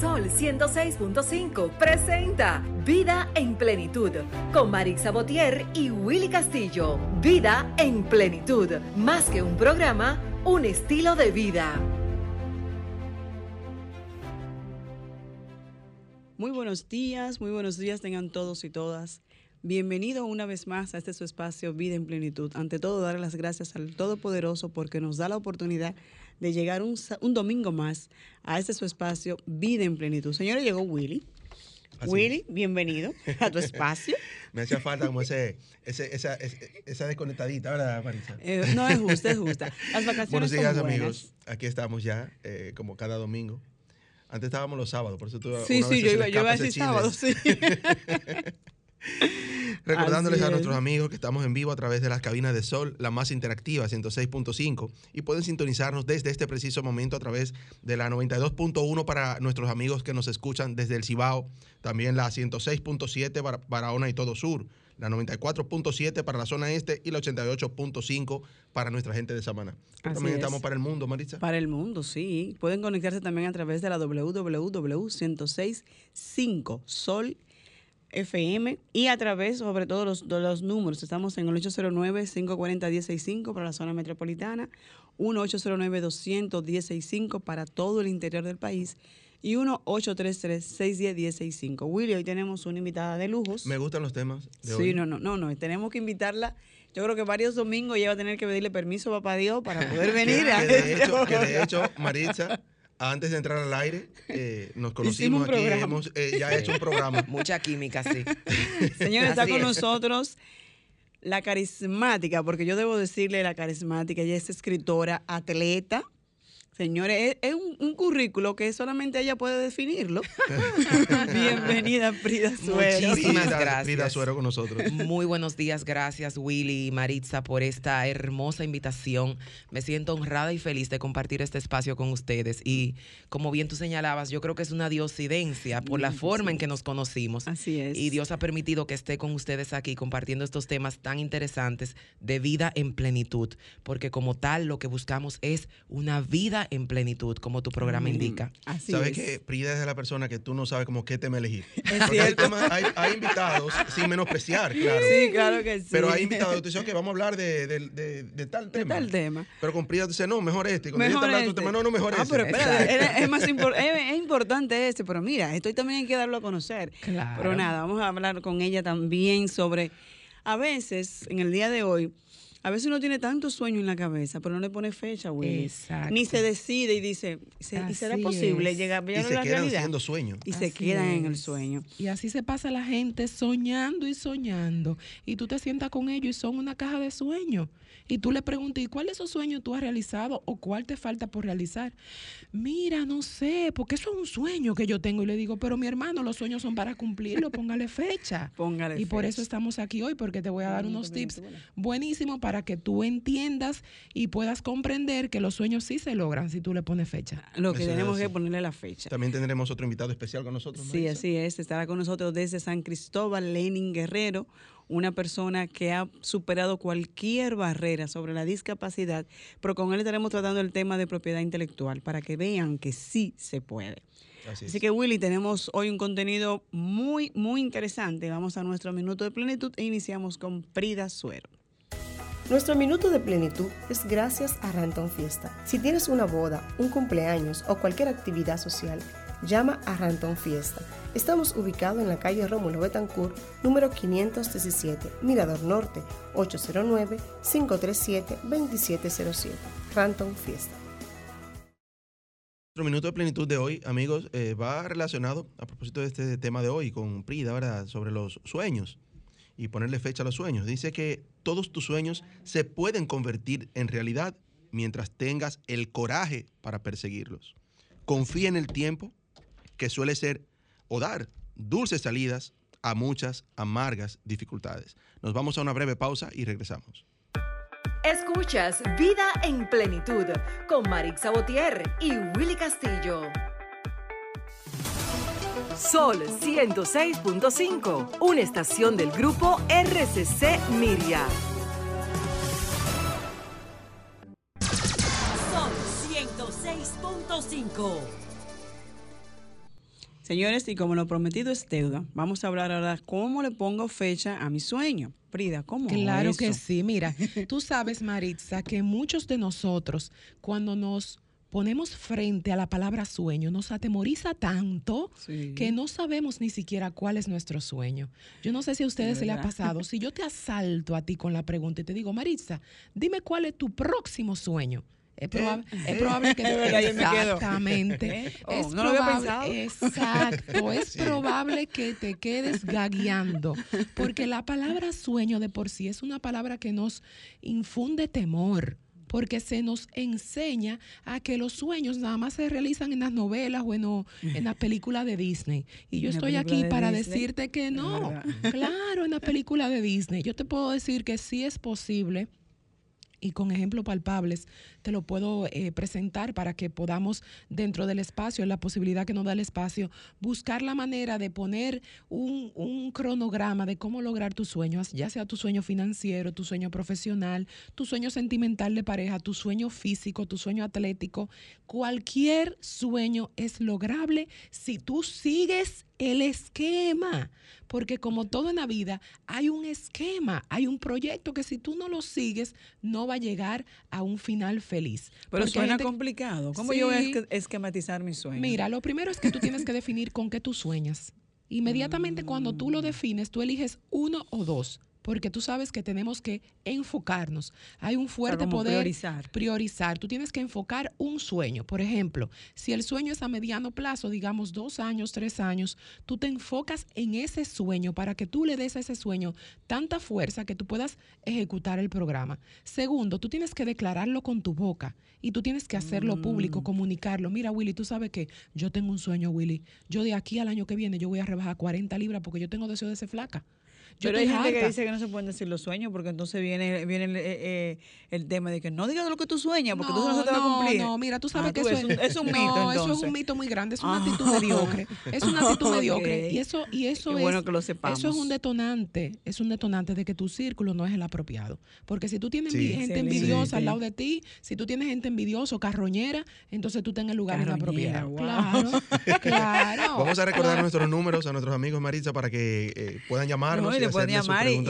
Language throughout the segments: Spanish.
Sol 106.5 presenta Vida en Plenitud con Marix Sabotier y Willy Castillo. Vida en Plenitud, más que un programa, un estilo de vida. Muy buenos días, muy buenos días tengan todos y todas. Bienvenido una vez más a este su espacio Vida en Plenitud. Ante todo, dar las gracias al Todopoderoso porque nos da la oportunidad llegar un, un domingo más a este su espacio Vida en Plenitud. Señores, llegó Willy. Willy, bienvenido a tu espacio. Me hacía falta como ese, ese esa, esa, desconectadita, ¿verdad, Marisa? Eh, no, es justa, es justa. Las vacaciones Buenos días, son amigos. Aquí estamos ya, eh, como cada domingo. Antes estábamos los sábados, por eso tú Sí, sí, yo iba, yo iba a decir sábado, sí. Recordándoles a nuestros amigos que estamos en vivo a través de las cabinas de Sol, la más interactiva, 106.5, y pueden sintonizarnos desde este preciso momento a través de la 92.1 para nuestros amigos que nos escuchan desde el Cibao, también la 106.7 para Barahona y todo sur, la 94.7 para la zona este y la 88.5 para nuestra gente de Samana. También estamos para el mundo, Marisa. Para el mundo, sí. Pueden conectarse también a través de la www.106.5 Sol FM y a través, sobre todo, los, de los números. Estamos en el 809-540-165 para la zona metropolitana, 1-809-200-165 para todo el interior del país y 1-833-610-165. Willy, hoy tenemos una invitada de lujos. Me gustan los temas de sí, hoy. no, no, no, no. Tenemos que invitarla. Yo creo que varios domingos ella va a tener que pedirle permiso a papá Dios para poder venir. que, de hecho, que de hecho, Maritza antes de entrar al aire, eh, nos conocimos aquí, hemos eh, ya hecho un programa. Mucha química, sí. Señor, está con nosotros la carismática, porque yo debo decirle la carismática, ella es escritora, atleta, Señores, es, un, currículo que solamente ella puede definirlo. Bienvenida, Frida Suero. Muchísimas gracias. Frida Suero con nosotros. Muy buenos días, gracias Willy y Maritza por esta hermosa invitación. Me siento honrada y feliz de compartir este espacio con ustedes. Y como bien tú señalabas, yo creo que es una diosidencia por la forma en que nos conocimos. Así es. Y Dios ha permitido que esté con ustedes aquí compartiendo estos temas tan interesantes de vida en plenitud, porque como tal lo que buscamos es una vida en plenitud, como tu programa mm, indica. Así Sabes que Prida es de la persona que tú no sabes como qué tema elegir. hay, hay, invitados, sin menospreciar, claro. Sí, claro que sí. Pero hay invitados que te dicen, que vamos a hablar de, de, de, tal tema. De tal tema. Pero con Prida te dice, no, mejor este. Y cuando mejor este. tema, no, no, mejor ah, Pero espera, es, más es, es, importante este, pero mira, esto también hay que darlo a conocer. Claro. Pero nada, vamos a hablar con ella también sobre, a veces, en el día de hoy, a veces uno tiene tanto sueño en la cabeza, pero no le pone fecha, güey. Exacto. Ni se decide y dice, ¿y será posible llegar a y se quedan haciendo sueño. Y se quedan en el sueño. Y así se pasa la gente soñando y soñando. Y tú te sientas con ellos y son una caja de sueños y tú le preguntas, ¿y cuál de esos sueños tú has realizado o cuál te falta por realizar? Mira, no sé, porque eso es un sueño que yo tengo. Y le digo, pero mi hermano, los sueños son para cumplirlo, póngale fecha. Póngale y por eso estamos aquí hoy, porque te voy a dar unos tips buenísimos para que tú entiendas y puedas comprender que los sueños sí se logran si tú le pones fecha. Lo que tenemos es que ponerle la fecha. También tendremos otro invitado especial con nosotros. Sí, así es. Estará con nosotros desde San Cristóbal, Lenin Guerrero una persona que ha superado cualquier barrera sobre la discapacidad, pero con él estaremos tratando el tema de propiedad intelectual para que vean que sí se puede. Así, que Willy, tenemos hoy un contenido muy, muy interesante. Vamos a nuestro minuto de plenitud e iniciamos con Prida Suero. Nuestro minuto de plenitud es gracias a Ranton Fiesta. Si tienes una boda, un cumpleaños o cualquier actividad social, llama a Ranton Fiesta. Estamos ubicados en la calle Rómulo Betancourt, número 517, Mirador Norte, 809-537-2707. Ranton Fiesta. Nuestro minuto de plenitud de hoy, amigos, eh, va relacionado a propósito de este tema de hoy con Prida, ¿verdad? Sobre los sueños y ponerle fecha a los sueños. Dice que todos tus sueños se pueden convertir en realidad mientras tengas el coraje para perseguirlos. Confía en el tiempo que suele ser o dar dulces salidas a muchas amargas dificultades. Nos vamos a una breve pausa y regresamos. Escuchas Vida en Plenitud con Marix Sabotier y Willy Castillo. Sol 106.5, una estación del grupo RCC Miria. Sol 106.5. Señores, y como lo prometido es deuda, vamos a hablar ahora cómo le pongo fecha a mi sueño. Frida, ¿cómo? Claro eso? que sí. Mira, tú sabes, Maritza, que muchos de nosotros, cuando nos ponemos frente a la palabra sueño, nos atemoriza tanto Sí. que no sabemos ni siquiera cuál es nuestro sueño. Yo no sé si a ustedes se le ha pasado. Si yo te asalto a ti con la pregunta y te digo, Maritza, dime cuál es tu próximo sueño. Es, probable, es probable que verdad, quedo. exactamente. ¿Eh? Oh, es no lo había probable, pensado. exacto. Es probable que te quedes gagueando, porque la palabra sueño de por sí es una palabra que nos infunde temor porque se nos enseña a que los sueños nada más se realizan en las novelas o en, o- en las películas de Disney. Y yo estoy aquí de para Disney. decirte que no. Claro, en la película de Disney. Yo te puedo decir que sí es posible y con ejemplos palpables te lo puedo eh, presentar para que podamos dentro del espacio, la posibilidad que nos da el espacio, buscar la manera de poner un, un cronograma de cómo lograr tus sueños, ya sea tu sueño financiero, tu sueño profesional, tu sueño sentimental de pareja, tu sueño físico, tu sueño atlético. Cualquier sueño es lograble si tú sigues el esquema. Porque como todo en la vida, hay un esquema, hay un proyecto que si tú no lo sigues, no va a llegar a un final feliz. Pero Porque suena gente- complicado. ¿Cómo yo voy a esquematizar mi sueño? Mira, lo primero es que tú tienes que definir con qué tú sueñas. Inmediatamente cuando tú lo defines, tú eliges uno o dos, porque tú sabes que tenemos que enfocarnos. Hay un fuerte poder priorizar. priorizar. Tú tienes que enfocar un sueño. Por ejemplo, si el sueño es a mediano plazo, digamos dos años, tres años, tú te enfocas en ese sueño para que tú le des a ese sueño tanta fuerza que tú puedas ejecutar el programa. Segundo, tú tienes que declararlo con tu boca y tú tienes que hacerlo público, Mm. comunicarlo. Mira, Willy, tú sabes que yo tengo un sueño, Willy. Yo de aquí al año que viene yo voy a rebajar 40 libras porque yo tengo deseo de ser flaca. Yo Pero hay gente que dice que no se pueden decir los sueños porque entonces viene, viene el, eh, eh, el tema de que no digas lo que tú sueñas porque entonces no se te va a cumplir. No, mira, tú sabes Ah, que tú, eso es un- es un mito, No, eso es un mito muy grande, es una Ah. actitud mediocre. Es una actitud mediocre. Y eso, y eso Qué es. bueno que lo sepamos. Eso es un detonante, es un detonante de que tu círculo no es el apropiado. Porque si tú tienes Sí. gente Excelente. envidiosa al lado de ti, si tú tienes gente envidiosa o carroñera, entonces tú estás en el lugar Carroñera, inapropiado. wow. Claro, claro. Vamos a recordar nuestros números a nuestros amigos Maritza para que eh, puedan llamarnos No, le pueden llamar y,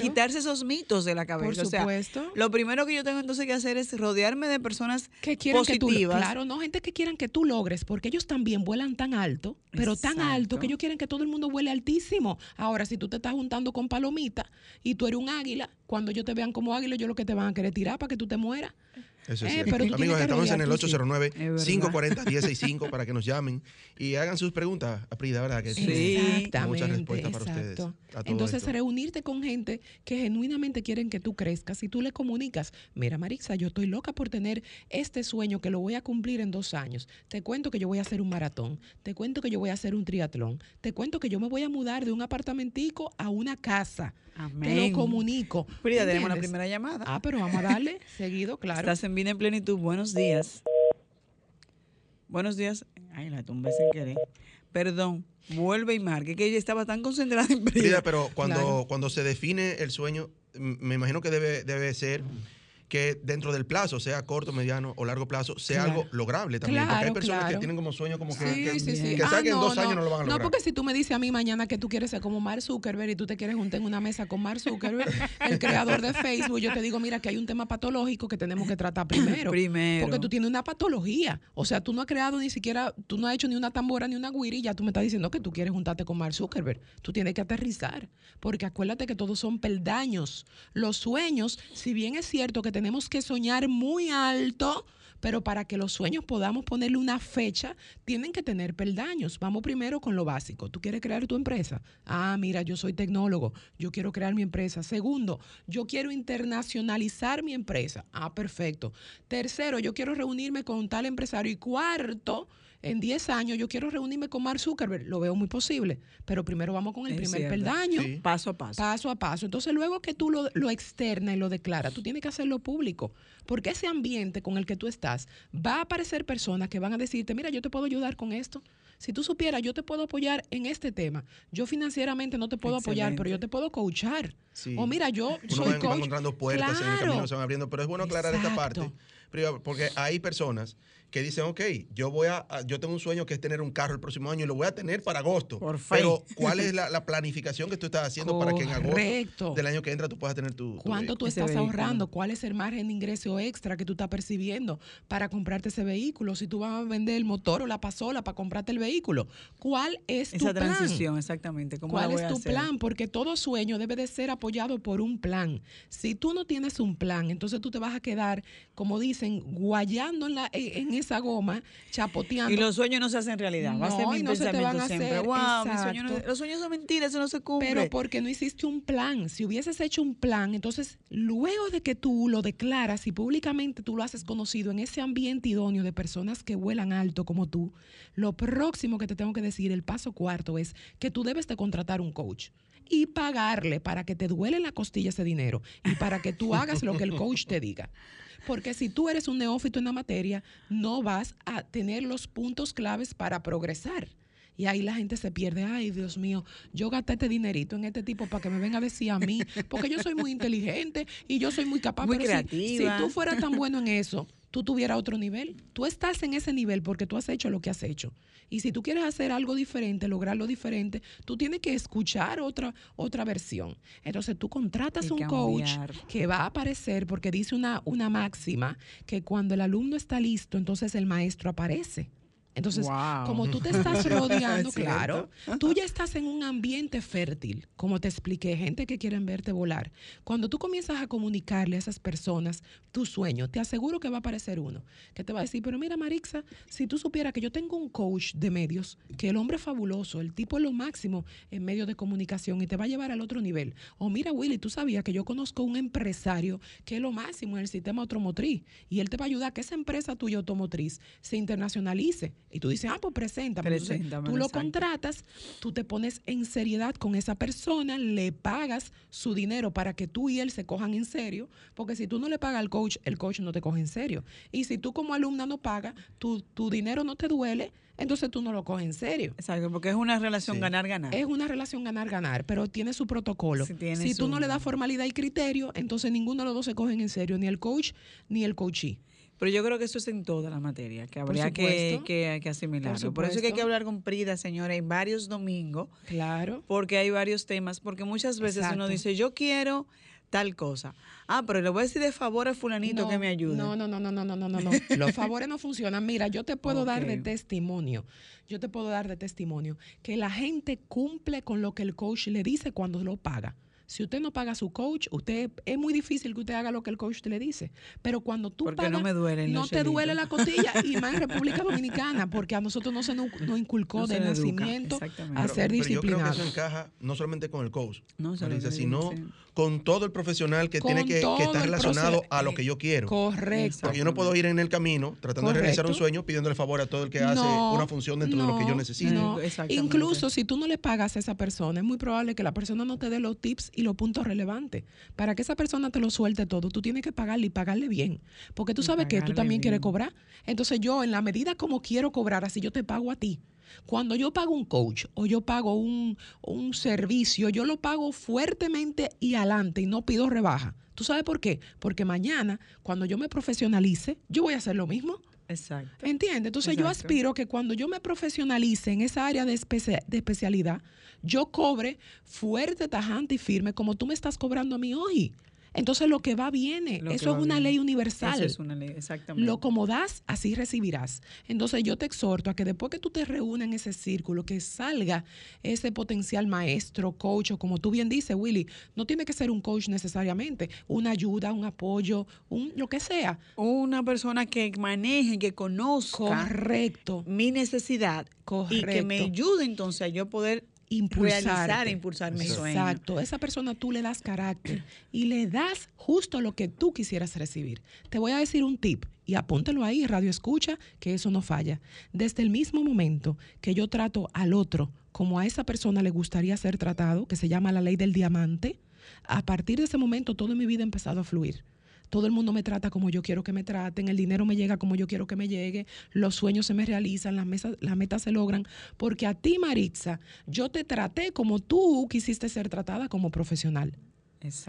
quitarse esos mitos de la cabeza. Por O sea, supuesto. lo primero que yo tengo entonces que hacer es rodearme de personas que quieren que tú, positivas. claro, no gente que quieran que tú logres, porque ellos también vuelan tan alto, pero tan alto que ellos quieren que todo el mundo vuele altísimo. Ahora, si tú te estás juntando con palomita y tú eres un águila, cuando ellos te vean como águila, ellos lo que te van a querer tirar para que tú te mueras. Eso es Eh, cierto. pero Amigos, estamos en el tu círculo. 809-540-165 para que nos llamen y hagan sus preguntas a Prida, ¿verdad? Que Sí. muchas respuestas para ustedes. Entonces, esto. reunirte con gente que genuinamente quieren que tú crezcas y tú le comunicas, mira Marixa, yo estoy loca por tener este sueño que lo voy a cumplir en dos años. Te cuento que yo voy a hacer un maratón, te cuento que yo voy a hacer un triatlón, te cuento que yo me voy a mudar de un apartamentico a una casa. Te Amén. lo comunico. Frida, tenemos la primera llamada. Ah, pero vamos a darle seguido, claro. Estás en vida en plenitud. Buenos días. Buenos días. Ay, la tumbé sin querer. Perdón. Vuelve y marque, que ella estaba tan concentrada en Frida, Frida. pero cuando, Claro. cuando se define el sueño, me imagino que debe, debe ser que dentro del plazo, sea corto, mediano o largo plazo, sea Claro. algo lograble también. porque hay Claro, personas que tienen como sueño como que, Sí, que, sí, sí. que Ah, dos años no lo van a lograr. No, porque si tú me dices a mí mañana que tú quieres ser como Mark Zuckerberg y tú te quieres juntar en una mesa con Mark Zuckerberg, el creador de Facebook, yo te digo, mira, que hay un tema patológico que tenemos que tratar primero. Primero. Porque tú tienes una patología. O sea, tú no has creado ni siquiera, tú no has hecho ni una tambora ni una guiri y ya tú me estás diciendo que tú quieres juntarte con Mark Zuckerberg. Tú tienes que aterrizar. Porque acuérdate que todos son peldaños. Los sueños, si bien es cierto que tenemos que soñar muy alto, pero para que los sueños podamos ponerle una fecha, tienen que tener peldaños. Vamos primero con lo básico. ¿Tú quieres crear tu empresa? Ah, mira, yo soy tecnólogo, yo quiero crear mi empresa. Segundo, yo quiero internacionalizar mi empresa. Ah, perfecto. Tercero, yo quiero reunirme con tal empresario. Y cuarto, en 10 años yo quiero reunirme con Mark Zuckerberg. Lo veo muy posible, pero primero vamos con el Es primer cierto. peldaño. Sí. Paso a paso. Paso a paso. Entonces, luego que tú lo, lo externas y lo declaras, tú tienes que hacerlo público. Porque ese ambiente con el que tú estás, va a aparecer personas que van a decirte, mira, yo te puedo ayudar con esto. Si tú supieras, yo te puedo apoyar en este tema. Yo financieramente no te puedo apoyar, pero yo te puedo coachar. Sí. O mira, yo Uno soy coach. encontrando puertas en el Claro. camino, se van abriendo, pero es bueno aclarar esta parte, porque hay personas que dicen, ok, yo voy a, a- yo tengo un sueño que es tener un carro el próximo año y lo voy a tener para agosto. Por. Pero, ¿cuál es la, la planificación que tú estás haciendo para que en agosto del año que entra tú puedas tener tu, tu ¿Cuánto tú estás ahorrando? ¿Cuál es el margen de ingreso extra que tú estás percibiendo para comprarte ese vehículo? Si tú vas a vender el motor o la pasola para comprarte el vehículo, ¿cuál es tu Esa plan? transición, exactamente. ¿Cómo ¿Cuál voy es a tu hacer? plan? Porque todo sueño debe de ser apoyado por un plan. Si tú no tienes un plan, entonces tú te vas a quedar, como dicen, guayando en, la, en en esa goma, chapoteando. Y los sueños no se hacen realidad. Va a ser No, mi y no se te van a siempre. hacer, wow, mis sueños no- exacto. los sueños son mentiras, eso no se cumple. Pero porque no hiciste un plan. Si hubieses hecho un plan, entonces luego de que tú lo declaras y públicamente tú lo haces conocido en ese ambiente idóneo de personas que vuelan alto como tú, lo próximo que te tengo que decir, el paso cuarto, es que tú debes de contratar un coach y pagarle para que te duele en la costilla ese dinero y para que tú hagas lo que el coach te diga. Porque si tú eres un neófito en la materia, no vas a tener los puntos claves para progresar. Y ahí la gente se pierde. Ay, Dios mío, yo gasté este dinerito en este tipo para que me venga a decir a mí, porque yo soy muy inteligente y yo soy muy capaz. Muy pero si- creativa. Si, tú fueras tan bueno en eso, tú tuvieras otro nivel. Tú estás en ese nivel porque tú has hecho lo que has hecho. Y si tú quieres hacer algo diferente, lograrlo diferente, tú tienes que escuchar otra, otra versión. Entonces tú contratas un coach que va a aparecer porque dice una, una máxima que cuando el alumno está listo, entonces el maestro aparece. Entonces, Wow. como tú te estás rodeando, Es claro, tú ya estás en un ambiente fértil, como te expliqué, gente que quieren verte volar. Cuando tú comienzas a comunicarle a esas personas tu sueño, te aseguro que va a aparecer uno que te va a decir, pero mira Marixa, si tú supieras que yo tengo un coach de medios, que el hombre es fabuloso, el tipo es lo máximo en medios de comunicación y te va a llevar al otro nivel. O mira Willy, tú sabías que yo conozco un empresario que es lo máximo en el sistema automotriz y él te va a ayudar a que esa empresa tuya automotriz se internacionalice. Y tú dices, ah, pues preséntame. Entonces, Preséntamelo, tú lo exacto. contratas, tú te pones en seriedad con esa persona, le pagas su dinero para que tú y él se cojan en serio, porque si tú no le pagas al coach, el coach no te coge en serio. Y si tú como alumna no pagas, tu, tu dinero no te duele, entonces tú no lo coges en serio. Exacto, porque es una relación Sí. ganar-ganar. Es una relación ganar-ganar, pero tiene su protocolo. Sí, tiene si tú su- no le das formalidad y criterio, entonces ninguno de los dos se cogen en serio, ni el coach ni el coachee. Pero yo creo que eso es en toda la materia, que habría que, que, que asimilarlo. Por, eso es que hay que hablar con Prida, señora, en varios domingos, Claro. porque hay varios temas, porque muchas veces uno dice, yo quiero tal cosa. Ah, pero le voy a decir de favor a fulanito que me ayude. No, no, no, no, no, no, no. Los favores no funcionan. Mira, yo te puedo dar de testimonio. Yo te puedo dar de testimonio que la gente cumple con lo que el coach le dice cuando lo paga. Si usted no paga a su coach, usted es muy difícil que usted haga lo que el coach le dice. Pero cuando tú Porque pagas, no me duelen no te duele la costilla y más en República Dominicana, porque a nosotros no se nos, nos inculcó No se de nacimiento a Pero- ser pero yo creo que disciplinado. eso encaja no solamente con el coach, No, Marisa, sino sí. con todo el profesional que Con tiene que, que estar el relacionado a lo que yo quiero. Correcto. Porque yo no puedo ir en el camino tratando de realizar un sueño pidiéndole favor a todo el que hace No, una función dentro de lo que yo necesito. no. Exactamente. Incluso si tú no le pagas a esa persona, es muy probable que la persona no te dé los tips y los puntos relevantes. Para que esa persona te lo suelte todo, tú tienes que pagarle y pagarle bien. Porque tú sabes que tú también quieres cobrar. Entonces yo, en la medida como quiero cobrar, así yo te pago a ti. Cuando yo pago un coach o yo pago un, un servicio, yo lo pago fuertemente y adelante y no pido rebaja. ¿Tú sabes por qué? Porque mañana, cuando yo me profesionalice, yo voy a hacer lo mismo. Exacto. ¿Entiendes? Entonces yo aspiro que cuando yo me profesionalice en esa área de, especia- de especialidad, yo cobre fuerte, tajante y firme como tú me estás cobrando a mí hoy. Entonces lo que va viene. Lo Eso es una bien. ley universal. Eso es una ley, exactamente. Lo como das, así recibirás. Entonces yo te exhorto a que después que tú te reúnas en ese círculo, que salga ese potencial maestro, coach, o como tú bien dices, Willy, no tiene que ser un coach necesariamente, una ayuda, un apoyo, un lo que sea. Una persona que maneje, que conozca Correcto. mi necesidad y que me ayude entonces a yo poder E impulsar mi sueño. Exacto. Esa persona tú le das carácter y le das justo lo que tú quisieras recibir. Te voy a decir un tip y apúntalo ahí, radio escucha, que eso no falla. Desde el mismo momento que yo trato al otro como a esa persona le gustaría ser tratado, que se llama la ley del diamante, a partir de ese momento todo en mi vida ha empezado a fluir. Todo el mundo me trata como yo quiero que me traten, el dinero me llega como yo quiero que me llegue, los sueños se me realizan, las, mesas, las metas se logran, porque a ti, Maritza, yo te traté como tú quisiste ser tratada como profesional.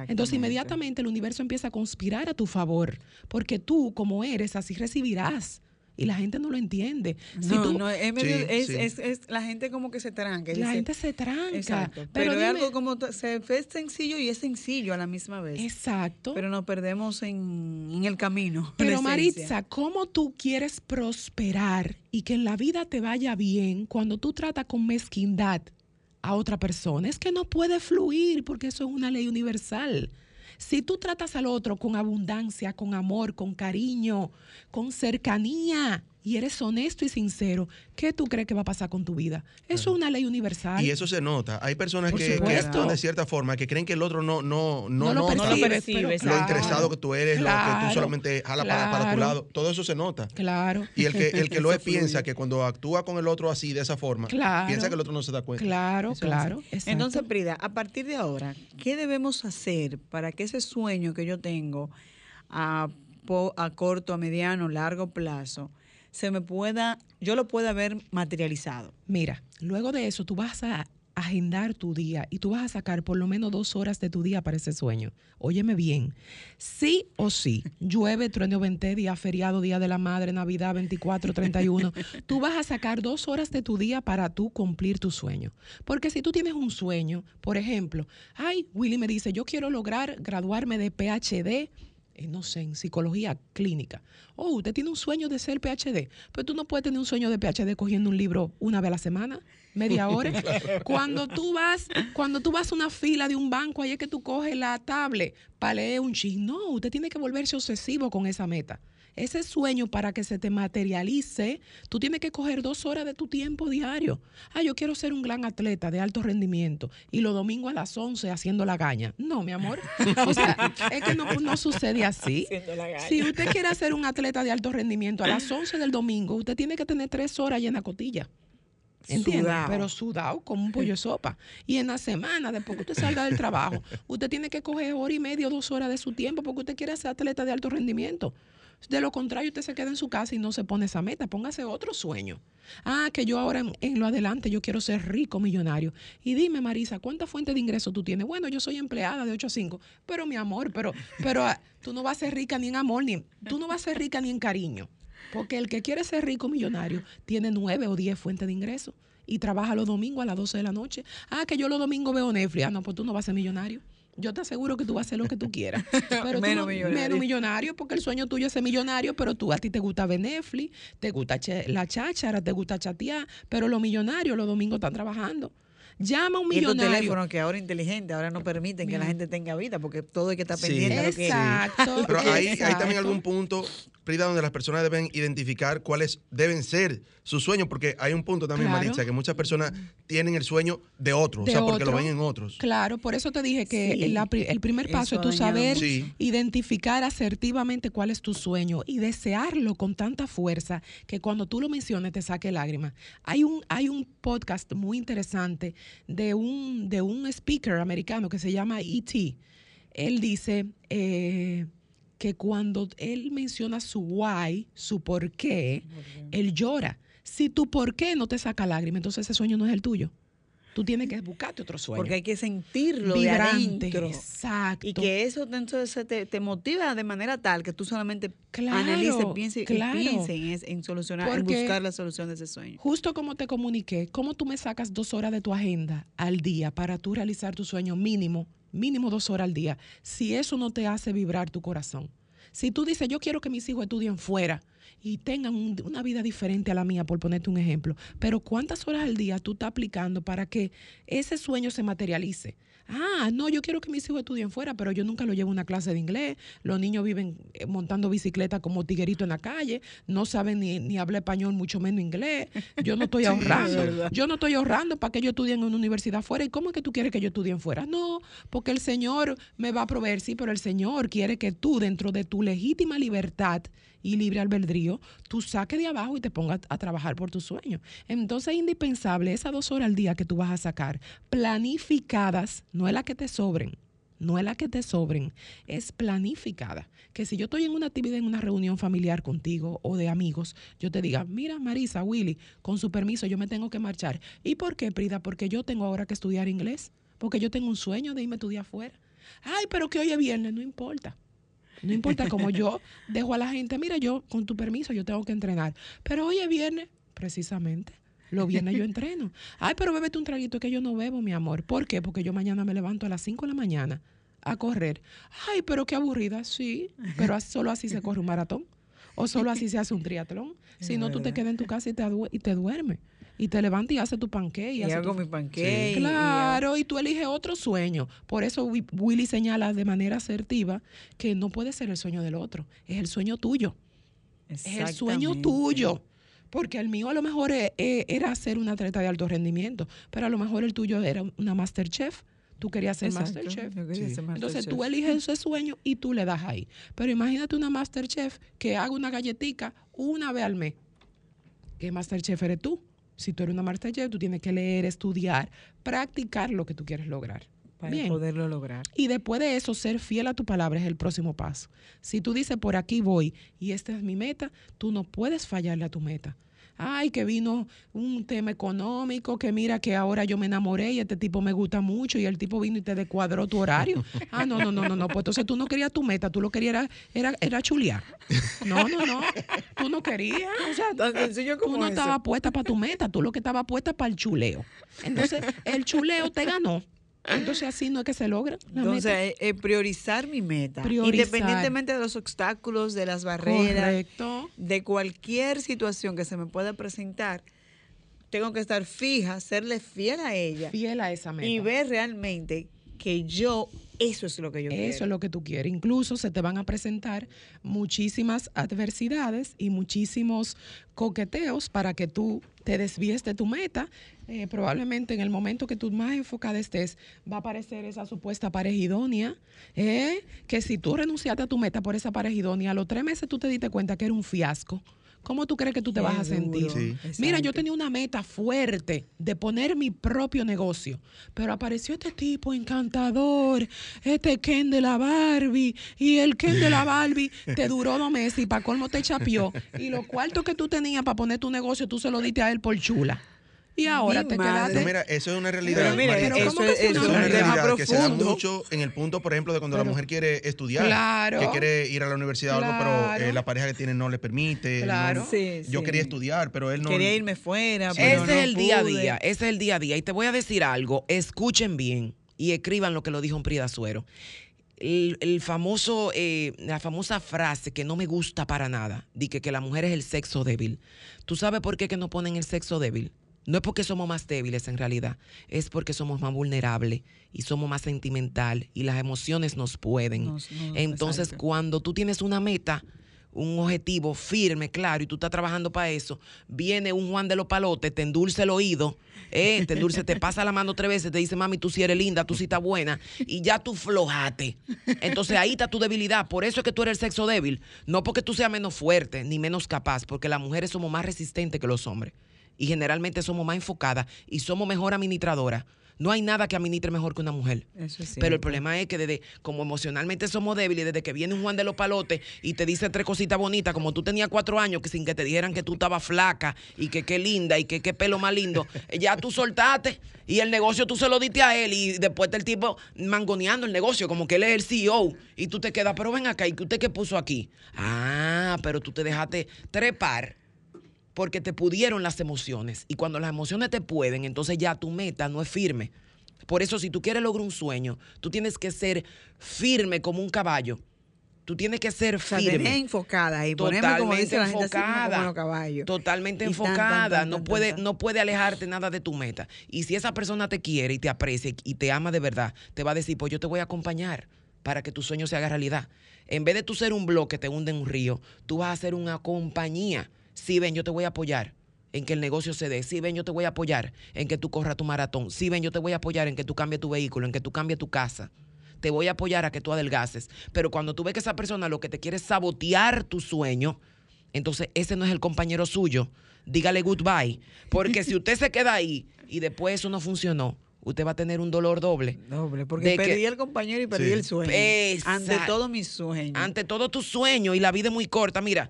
Entonces inmediatamente el universo empieza a conspirar a tu favor, porque tú como eres, así recibirás. Y la gente no lo entiende. Si No, tú- no, es, medio- Sí, es, sí. es- es- la gente como que se tranca. la dice- gente se tranca. Exacto. Pero, Pero, es algo como se ve sencillo y es sencillo a la misma vez. Exacto. Pero nos perdemos en, en el camino. Pero. Maritza, ¿cómo tú quieres prosperar y que en la vida te vaya bien cuando tú tratas con mezquindad a otra persona? Es que no puede fluir porque eso es una ley universal. Si tú tratas al otro con abundancia, con amor, con cariño, con cercanía y eres honesto y sincero, ¿qué tú crees que va a pasar con tu vida? Eso es una ley universal. Y eso se nota. Hay personas Por que, actúan de cierta forma, que creen que el otro no, no, no, no, lo nota No lo percibes, pero lo interesado que tú eres, lo que Claro, tú solamente jalas para, para tu claro. lado. Todo eso se nota. Claro. Y el que, el que lo es piensa que cuando actúa con el otro así, de esa forma, Claro. piensa que el otro no se da cuenta. Claro, Eso claro. Entonces, Prida, a partir de ahora, ¿qué debemos hacer para que ese sueño que yo tengo a, po- a corto, a mediano, largo plazo, se me pueda, yo lo pueda ver materializado? Mira, luego de eso tú vas a agendar tu día y tú vas a sacar por lo menos dos horas de tu día para ese sueño. Óyeme bien, sí o sí, llueve, trueno, vente, día feriado, día de la madre, Navidad 24, 31, tú vas a sacar dos horas de tu día para tú cumplir tu sueño. Porque si tú tienes un sueño, por ejemplo, ay, Willy me dice, yo quiero lograr graduarme de PhD eh, no sé, en psicología clínica. Oh, usted tiene un sueño de ser PhD, pero tú no puedes tener un sueño de PhD cogiendo un libro una vez a la semana, media hora. Cuando tú vas, cuando tú vas a una fila de un banco, ahí es que tú coges la tablet para leer un chin. No, usted tiene que volverse obsesivo con esa meta. Ese sueño para que se te materialice, tú tienes que coger dos horas de tu tiempo diario. Ah, yo quiero ser un gran atleta de alto rendimiento y los domingos a las 11 haciendo la gaña. No, mi amor. O sea, es que no, no sucede así. Si usted quiere ser un atleta de alto rendimiento a las 11 del domingo, usted tiene que tener tres horas llena cotilla. ¿Entiendes? Pero sudado como un pollo de sopa. Y en la semana, después que usted salga del trabajo, usted tiene que coger hora y media o dos horas de su tiempo porque usted quiere ser atleta de alto rendimiento. De lo contrario, usted se queda en su casa y no se pone esa meta. Póngase otro sueño. Ah, que yo ahora en, lo adelante yo quiero ser rico, millonario. Y dime, Marisa, ¿cuántas fuentes de ingreso tú tienes? Bueno, yo soy empleada de 8 a 5. Pero mi amor, pero, pero ah, tú no vas a ser rica ni en amor, ni tú no vas a ser rica ni en cariño. Porque el que quiere ser rico, millonario, tiene nueve o diez fuentes de ingreso. Y trabaja los domingos a las 12 de la noche. Ah, que yo los domingos veo Netflix. Ah, no, pues tú no vas a ser millonario. Yo te aseguro que tú vas a hacer lo que tú quieras. Pero tú Menos no- millonario. menos millonario, porque el sueño tuyo es ser millonario, pero tú a ti te gusta ver Netflix, te gusta la cháchara, te gusta chatear, pero los millonarios los domingos están trabajando. Llama a un Y estos millonario. teléfonos que ahora inteligentes, ahora no permiten que la gente tenga vida, porque todo hay que estar Sí. pendiente de lo que Exacto. Pero ahí hay exacto. también algún punto, Prida, donde las personas deben identificar cuáles deben ser sus sueños, porque hay un punto también, Claro. Maritza, que muchas personas tienen el sueño de otros, De o sea, porque lo ven en otros. Claro, por eso te dije que Sí. el, la pri- el primer paso Eso es dañado saber. Sí. identificar asertivamente cuál es tu sueño y desearlo con tanta fuerza que cuando tú lo menciones te saque lágrimas. Hay un, hay un podcast muy interesante de un, de un speaker americano que se llama E.T. Él dice eh, que cuando él menciona su why, su por qué, él llora. Si tu por qué no te saca lágrimas, entonces ese sueño no es el tuyo. Tú tienes que buscarte otro sueño. Porque hay que sentirlo de Vibrante, adentro. exacto. Y que eso entonces te, te motiva de manera tal que tú solamente Claro, analices, pienses claro. y pienses en, solucionar, en buscar la solución de ese sueño. Justo como te comuniqué, ¿cómo tú me sacas dos horas de tu agenda al día para tú realizar tu sueño mínimo, mínimo dos horas al día, si eso no te hace vibrar tu corazón? Si tú dices, yo quiero que mis hijos estudien fuera y tengan un- una vida diferente a la mía, por ponerte un ejemplo, pero ¿cuántas horas al día tú estás aplicando para que ese sueño se materialice? Ah, no, yo quiero que mis hijos estudien fuera, pero yo nunca lo llevo a una clase de inglés. Los niños viven eh, montando bicicleta como tiguerito en la calle, no saben ni, ni hablar español, mucho menos inglés. Yo no estoy ahorrando. Yo no estoy ahorrando para que ellos estudien en una universidad fuera. ¿Y cómo es que tú quieres que yo estudien fuera? No, porque el Señor me va a proveer, sí, pero el Señor quiere que tú, dentro de tu legítima libertad y libre albedrío, tú saques de abajo y te pongas a trabajar por tus sueños. Entonces es indispensable esas dos horas al día que tú vas a sacar, planificadas, no es la que te sobren, no es la que te sobren, es planificada. Que si yo estoy en una actividad, en una reunión familiar contigo o de amigos, yo te diga, mira Marisa, Willy, con su permiso yo me tengo que marchar. ¿Y por qué, Prida? Porque yo tengo ahora que estudiar inglés, porque yo tengo un sueño de irme a estudiar afuera. Ay, pero que hoy es viernes, no importa. No importa cómo yo dejo a la gente, mira, yo con tu permiso yo tengo que entrenar. Pero hoy es viernes, precisamente. Los viernes yo entreno. Ay, pero bébete un traguito que yo no bebo, mi amor. ¿Por qué? Porque yo mañana me levanto a las 5 de la mañana a correr. Ay, pero qué aburrida. Sí, pero solo así se corre un maratón. O solo así se hace un triatlón. Si no, tú te quedas en tu casa y te, y te duermes. Y te levantas y haces tu panque. Y, hago tu... mi panque. Claro, y tú eliges otro sueño. Por eso Willy señala de manera asertiva que no puede ser el sueño del otro. Es el sueño tuyo. Es el sueño tuyo. Porque el mío a lo mejor e, e, era ser un atleta de alto rendimiento, pero a lo mejor el tuyo era una Masterchef. Tú querías ser Masterchef. Entonces tú eliges ese sueño y tú le das ahí. Pero imagínate una Masterchef que haga una galletica una vez al mes. ¿Qué Masterchef eres tú? Si tú eres una Masterchef, tú tienes que leer, estudiar, practicar lo que tú quieres lograr. Para poderlo lograr. Y después de eso, ser fiel a tu palabra es el próximo paso. Si tú dices, por aquí voy y esta es mi meta, tú no puedes fallarle a tu meta ay, que vino un tema económico, que mira que ahora yo me enamoré y este tipo me gusta mucho y el tipo vino y te descuadró tu horario. Ah, no, no, no, no, no, pues entonces tú no querías tu meta, tú lo querías era, era, chulear. No, no, no, tú no querías, o sea, tú no estabas puesta para tu meta, tú lo que estabas puesta para el chuleo. Entonces, el chuleo te ganó. Entonces así no es que se logra. Entonces, eh, eh, priorizar mi meta. Independientemente de los obstáculos, de las barreras, de cualquier situación que se me pueda presentar, tengo que estar fija, serle fiel a ella. Fiel a esa meta. Y ver realmente que yo, eso es lo que yo quiero. Eso es lo que tú quieres. Incluso se te van a presentar muchísimas adversidades y muchísimos coqueteos para que tú te desvíes de tu meta eh, probablemente en el momento que tú más enfocada estés, va a aparecer esa supuesta pareja idónea, eh, que si tú renunciaste a tu meta por esa pareja idónea, a los tres meses tú te diste cuenta que era un fiasco. ¿Cómo tú crees que tú te vas a sentir? Mira, yo tenía una meta fuerte de poner mi propio negocio, pero apareció este tipo encantador, este Ken de la Barbie, y el Ken de la Barbie te duró dos meses y para colmo te chapió, y los cuartos que tú tenías para poner tu negocio, tú se lo diste a él por chula. Y ahora te quedaste. mira, eso es una realidad. Pero mira, eso, es, una, realidad que se da mucho en el punto, por ejemplo, de cuando la mujer quiere estudiar, que quiere ir a la universidad o algo, pero eh, la pareja que tiene no le permite. Claro. yo quería estudiar, pero él no. Quería irme fuera. Pero ese es el día a día. Ese es el día a día. Y te voy a decir algo. Escuchen bien y escriban lo que lo dijo un Prida Suero. El, famoso, eh, la famosa frase que no me gusta para nada, de que, que la mujer es el sexo débil. ¿Tú sabes por qué que no ponen el sexo débil? No es porque somos más débiles en realidad, es porque somos más vulnerables y somos más sentimental y las emociones nos pueden. Entonces, cuando tú tienes una meta, un objetivo firme, claro, y tú estás trabajando para eso, viene un Juan de los Palotes, te endulce el oído, eh, te endulce, te pasa la mano tres veces, te dice, mami, tú sí eres linda, tú sí estás buena, y ya tú flojate. Entonces ahí está tu debilidad. Por eso es que tú eres el sexo débil. No porque tú seas menos fuerte ni menos capaz, porque las mujeres somos más resistentes que los hombres y generalmente somos más enfocadas y somos mejor administradoras. No hay nada que administre mejor que una mujer. Pero el problema es que desde como emocionalmente somos débiles, desde que viene un Juan de los Palotes y te dice tres cositas bonitas, como tú tenías cuatro años, que sin que te dijeran que tú estabas flaca y que qué linda y que qué pelo más lindo, ya tú soltaste y el negocio tú se lo diste a él y después está el tipo mangoneando el negocio, como que él es el CEO y tú te quedas, pero ven acá, ¿y usted qué puso aquí? Ah, pero tú te dejaste trepar porque te pudieron las emociones. Y cuando las emociones te pueden, entonces ya tu meta no es firme. Por eso, si tú quieres lograr un sueño, tú tienes que ser firme como un caballo. Tú tienes que ser firme. enfocada y totalmente enfocada, Totalmente enfocada. no, puede, no puede alejarte nada de tu meta. Y si esa persona te quiere y te aprecia y te ama de verdad, te va a decir, pues yo te voy a acompañar para que tu sueño se haga realidad. En vez de tú ser un bloque que te hunde en un río, tú vas a ser una compañía Sí, ven, yo te voy a apoyar en que el negocio se dé. Sí, ven, yo te voy a apoyar en que tú corras tu maratón. Sí, ven, yo te voy a apoyar en que tú cambies tu vehículo, en que tú cambies tu casa. Te voy a apoyar a que tú adelgaces. Pero cuando tú ves que esa persona lo que te quiere es sabotear tu sueño, entonces ese no es el compañero suyo. Dígale goodbye. Porque si usted se queda ahí y después eso no funcionó, usted va a tener un dolor doble. Doble, porque perdí el compañero y perdí el sueño. Ante todo mi sueño. Ante todo tu sueño y la vida es muy corta. Mira,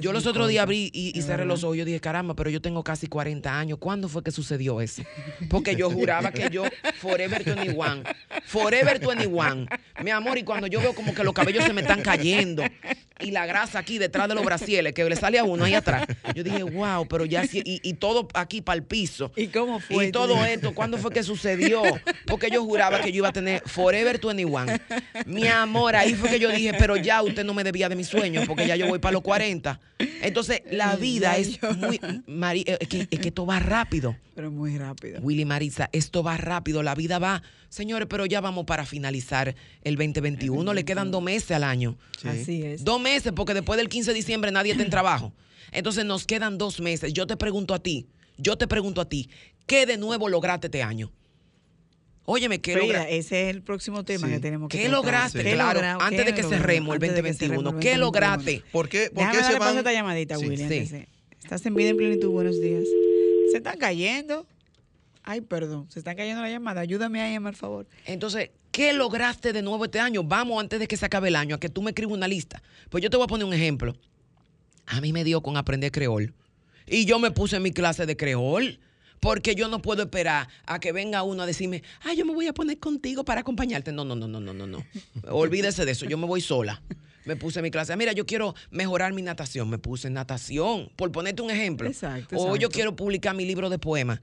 yo los otros días abrí y, cerré los ojos y dije, caramba, pero yo tengo casi 40 años. ¿Cuándo fue que sucedió eso? Porque yo juraba que yo, forever 21, forever 21, Mi amor, y cuando yo veo como que los cabellos se me están cayendo y la grasa aquí detrás de los brasieles que le sale a uno ahí atrás, yo dije, wow, pero ya sí, y, y todo aquí para el piso. ¿Y cómo fue? Y todo esto, ¿cuándo fue que sucedió? Porque yo juraba que yo iba a tener Forever 21. Mi amor, ahí fue que yo dije, pero ya usted no me debía de mis sueños, porque ya yo voy para los 40. Entonces, la vida es muy. Mari- eh, es, que, es que esto va rápido. Pero muy rápido. Willy Marisa, esto va rápido, la vida va. Señores, pero ya vamos para finalizar el 2021. Le quedan dos meses al año. Sí. Así es. Dos meses, porque después del 15 de diciembre nadie está en trabajo. Entonces nos quedan dos meses. Yo te pregunto a ti, yo te pregunto a ti, ¿qué de nuevo lograste este año? Óyeme, ¿qué lograste? ese es el próximo tema Sí. que tenemos que ¿Qué tratar. lograste? ¿Qué Claro, logra- antes de que cerremos el Antes de que 2021. cerremos el ¿Qué 2021. lograste? ¿Por qué, por Déjame qué se van? a esta llamadita, Sí. De- Estás en vida en plenitud, buenos días. Se están cayendo. Ay, perdón, se están cayendo la llamada. Ayúdame ahí, por favor. Entonces, ¿qué lograste de nuevo este año? Vamos antes de que se acabe el año, a que tú me escribas una lista. Pues yo te voy a poner un ejemplo. A mí me dio con aprender creol. Y yo me puse en mi clase de creol. Porque yo no puedo esperar a que venga uno a decirme, ay, yo me voy a poner contigo para acompañarte. No, no, no, no, no, no, no. Olvídese de eso. Yo me voy sola. Me puse en mi clase. Mira, yo quiero mejorar mi natación. Me puse en natación. Por ponerte un ejemplo. Exacto, O yo quiero publicar mi libro de poemas.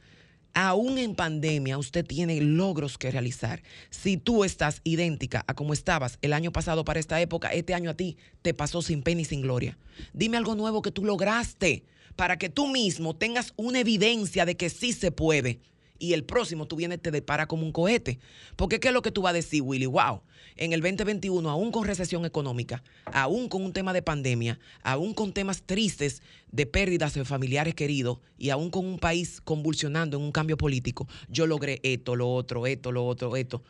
Aún en pandemia, usted tiene logros que realizar. Si tú estás idéntica a como estabas el año pasado para esta época, este año a ti te pasó sin pena y sin gloria. Dime algo nuevo que tú lograste para que tú mismo tengas una evidencia de que sí se puede. Y el próximo tú vienes te depara como un cohete. Porque ¿qué es lo que tú vas a decir, Willy? Wow, en el 2021, aún con recesión económica, aún con un tema de pandemia, aún con temas tristes de pérdidas de familiares queridos y aún con un país convulsionando en un cambio político, yo logré esto, lo otro, esto, lo otro, esto.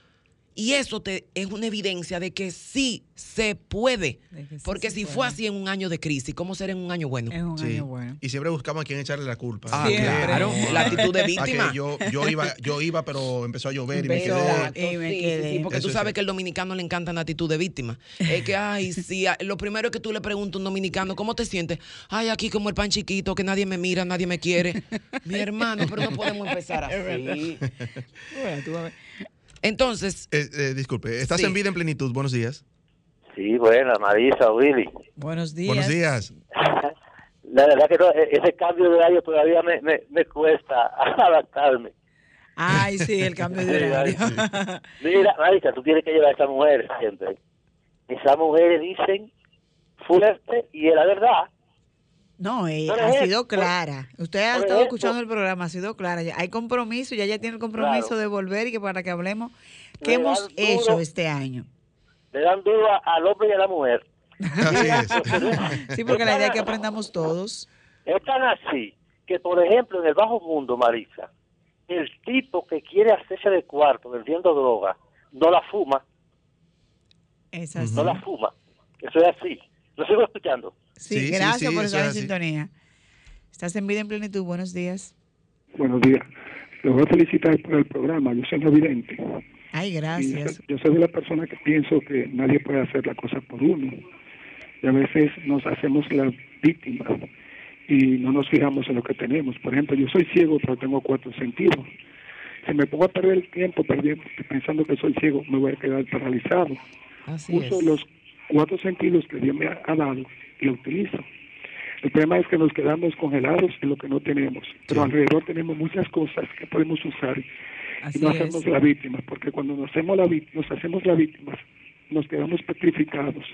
Y eso te, es una evidencia de que sí se puede. Sí Porque se si puede. fue así en un año de crisis, ¿cómo será en un año bueno? Es un Sí. año bueno. Y siempre buscamos a quién echarle la culpa. Ah, Siempre. claro, la actitud de víctima. yo, yo, iba, yo iba, pero empezó a llover y me quedé. Exacto, Y me sí, sí, quedé. sí, porque Eso tú es sabes que al dominicano le encanta la actitud de víctima. Es que, ay, sí, a- lo primero que tú le preguntas a un dominicano, ¿cómo te sientes? Ay, aquí como el pan chiquito, que nadie me mira, nadie me quiere. Mi hermano, pero no podemos empezar así. Bueno, tú vas a ver. Entonces, Eh, eh, disculpe, estás Sí. en vida en plenitud. Buenos días. Sí, buena, Marisa, Willy. Buenos días. Buenos días. La verdad que no, e- ese cambio de horario todavía me, me, me cuesta adaptarme. Ay, sí, el cambio de Sí, horario. Mira, Marisa, tú tienes que llevar a esa mujer siempre. Esas mujeres dicen fuerte y es la verdad. No, eh, Por ha sido clara. Usted ha estado escuchando el programa, ha sido clara. Ya Hay compromiso, ya ya tiene el compromiso Claro. de volver y que para que hablemos qué Le hemos duro. hecho este año. Le dan duro a- al hombre y a la mujer. Así es. Sí, porque la idea es que aprendamos todos. Es tan así que, por ejemplo, en el bajo mundo, Marisa, el tipo que quiere hacerse de cuarto vendiendo droga, no la fuma, Es así. no la fuma. Eso es así. Lo sigo escuchando. Sí, gracias sí, por estar en es sintonía. Estás en vida en plenitud. Buenos días. Buenos días. Los voy a felicitar por el programa. Yo soy vidente. Ay, Y gracias. yo soy de la persona que pienso que nadie puede hacer la cosa por uno. Y a veces nos hacemos la víctima y no nos fijamos en lo que tenemos. Por ejemplo, yo soy ciego, pero tengo cuatro sentidos. Si me pongo a perder el tiempo perdiendo, pensando que soy ciego, me voy a quedar paralizado. Así Uso es. los cuatro sentidos que Dios me ha dado y lo utilizo. El problema es que nos quedamos congelados en lo que no tenemos, pero alrededor tenemos muchas cosas que podemos usar Así y no hacemos la víctima, porque cuando nos hacemos la nos hacemos la víctima, nos quedamos petrificados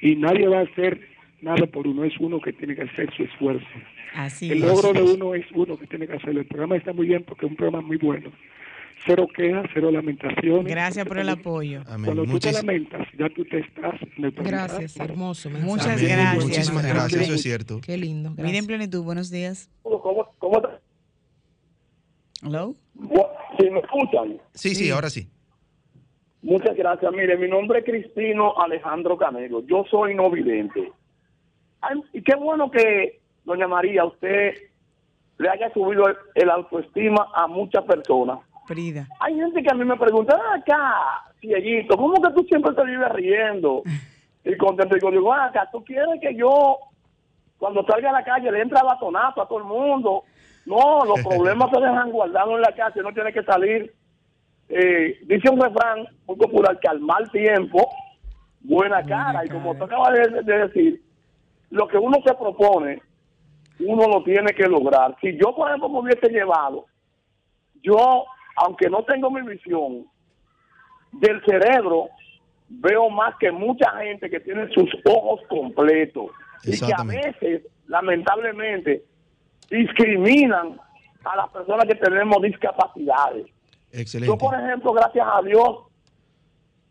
y nadie va a hacer nada por uno, es uno que tiene que hacer su esfuerzo. Así El es. logro de uno es uno que tiene que hacerlo. El programa está muy bien porque es un programa muy bueno. Cero quejas, cero lamentaciones. Gracias por el apoyo. Amén. Cuando tú te lamentas, ya tú te estás. Gracias, hermoso. Muchas mensaje. Amén. gracias. Muchísimas gracias, eso es cierto. Qué lindo. Gracias. plenitud. Buenos días. ¿Cómo, cómo te- Hello. Si me escuchan, Sí, sí, ahora sí. muchas gracias. Mire, mi nombre es Cristino Alejandro Canelo. Yo soy no vidente. Ay, y qué bueno que, doña María, usted le haya subido el, el autoestima a muchas personas. Hay gente que a mí me pregunta, "Ah, acá, cieguito, ¿cómo que tú siempre te vives riendo? Y contento. Y digo, "Ah, acá, ¿tú quieres que yo, cuando salga a la calle, le entre a batonazo a todo el mundo? No, los problemas se dejan guardados en la casa y no tiene que salir. eh, dice un refrán muy popular que al mal tiempo, buena cara. Y como tú acabas de, de decir, lo que uno se propone, uno lo tiene que lograr. Si yo, por ejemplo, me hubiese llevado, yo, aunque no tengo mi visión, del cerebro veo más que mucha gente que tiene sus ojos completos y que a veces, lamentablemente, discriminan a las personas que tenemos discapacidades. Excelente. Yo, por ejemplo, gracias a Dios,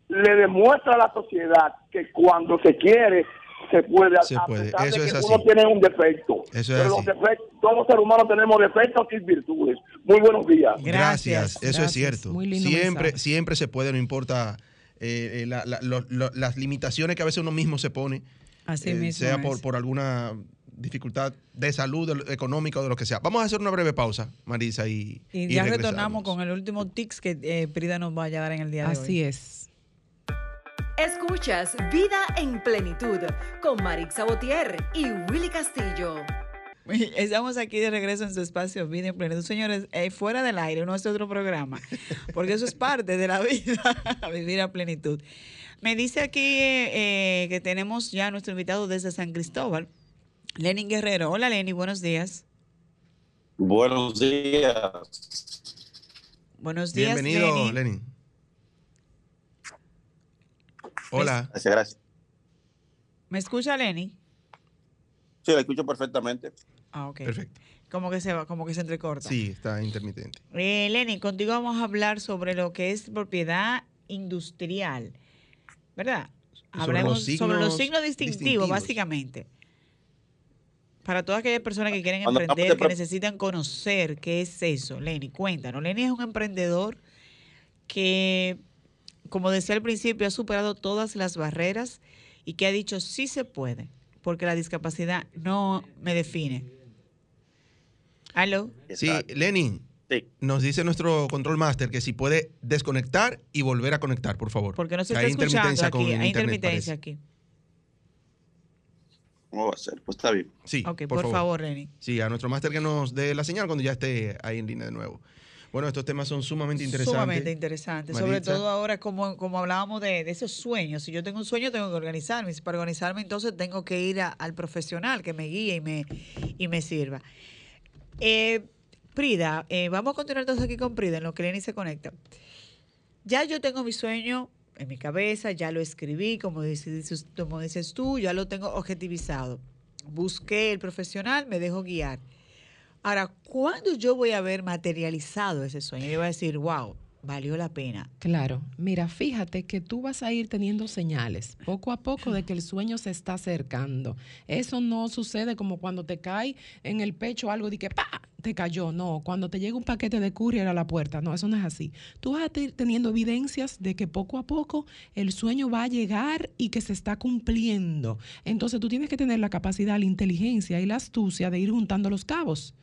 le demuestra a la sociedad que cuando se quiere, se puede, a- Se a puede. pesar Eso de es que así. uno tiene un defecto. Eso es Pero los así. defectos- todos los seres humanos tenemos defectos y virtudes. Muy buenos días. Gracias, eso gracias. es cierto. Muy lindo siempre, mensaje. siempre se puede, no importa eh, eh, la- la- lo- lo- las limitaciones que a veces uno mismo se pone, Así eh, mismo. sea por, por alguna dificultad de salud, de- económica o de lo que sea. Vamos a hacer una breve pausa, Marisa, y, Y ya regresamos. retornamos con el último tics que eh, Prida nos vaya a dar en el día de hoy. Así es. Escuchas Vida en Plenitud con Marix Sabotier y Willy Castillo. Estamos aquí de regreso en su espacio Vida en Plenitud. Señores, eh, fuera del aire, no es otro programa, porque eso es parte de la vida, vivir a plenitud. Me dice aquí eh, eh, que tenemos ya a nuestro invitado desde San Cristóbal, Lenin Guerrero. Hola Lenny, buenos días. Buenos días. Buenos días, Bienvenido, Lenny. Lenin. Hola. Gracias, gracias. ¿Me escucha Lenny? Sí, la escucho perfectamente. Ah, ok. Perfecto. Como que se va, como que se entrecorta. Sí, está intermitente. Eh, Lenny, contigo vamos a hablar sobre lo que es propiedad industrial, ¿verdad? Sobre Hablemos los sobre los signos distintivos, distintivos. básicamente. Para todas aquellas personas que quieren Cuando emprender, de que necesitan conocer qué es eso. Lenny, cuéntanos. Lenny es un emprendedor que, como decía al principio, ha superado todas las barreras y que ha dicho sí se puede, porque la discapacidad no me define. ¿Aló? Sí. Lenin, Sí. nos dice nuestro control master que si puede desconectar y volver a conectar, por favor. Porque no se está hay escuchando aquí. Hay internet, intermitencia parece. aquí. ¿Cómo va a ser? Pues está bien. Sí, por, favor, Lenny. Sí, a nuestro máster que nos dé la señal cuando ya esté ahí en línea de nuevo. Bueno, estos temas son sumamente interesantes. Sumamente interesante. Sobre todo ahora, como, como hablábamos de, de esos sueños. Si yo tengo un sueño, tengo que organizarme. Si para organizarme, entonces tengo que ir a- al profesional que me guíe y me, y me sirva. Eh, Prida, eh, vamos a continuar entonces aquí con Prida, en lo que Lenny se conecta. Ya yo tengo mi sueño en mi cabeza, ya lo escribí, como dices, como dices tú, ya lo tengo objetivizado. Busqué el profesional, me dejo guiar. Ahora, ¿cuándo yo voy a ver materializado ese sueño? Yo voy a decir, wow, valió la pena. Claro, mira, fíjate que tú vas a ir teniendo señales poco a poco de que el sueño se está acercando. Eso no sucede como cuando te cae en el pecho algo de que ¡pa! te cayó. No, cuando te llega un paquete de courier a la puerta. No, eso no es así. Tú vas a ir teniendo evidencias de que poco a poco el sueño va a llegar y que se está cumpliendo. Entonces tú tienes que tener la capacidad, la inteligencia y la astucia de ir juntando los cabos.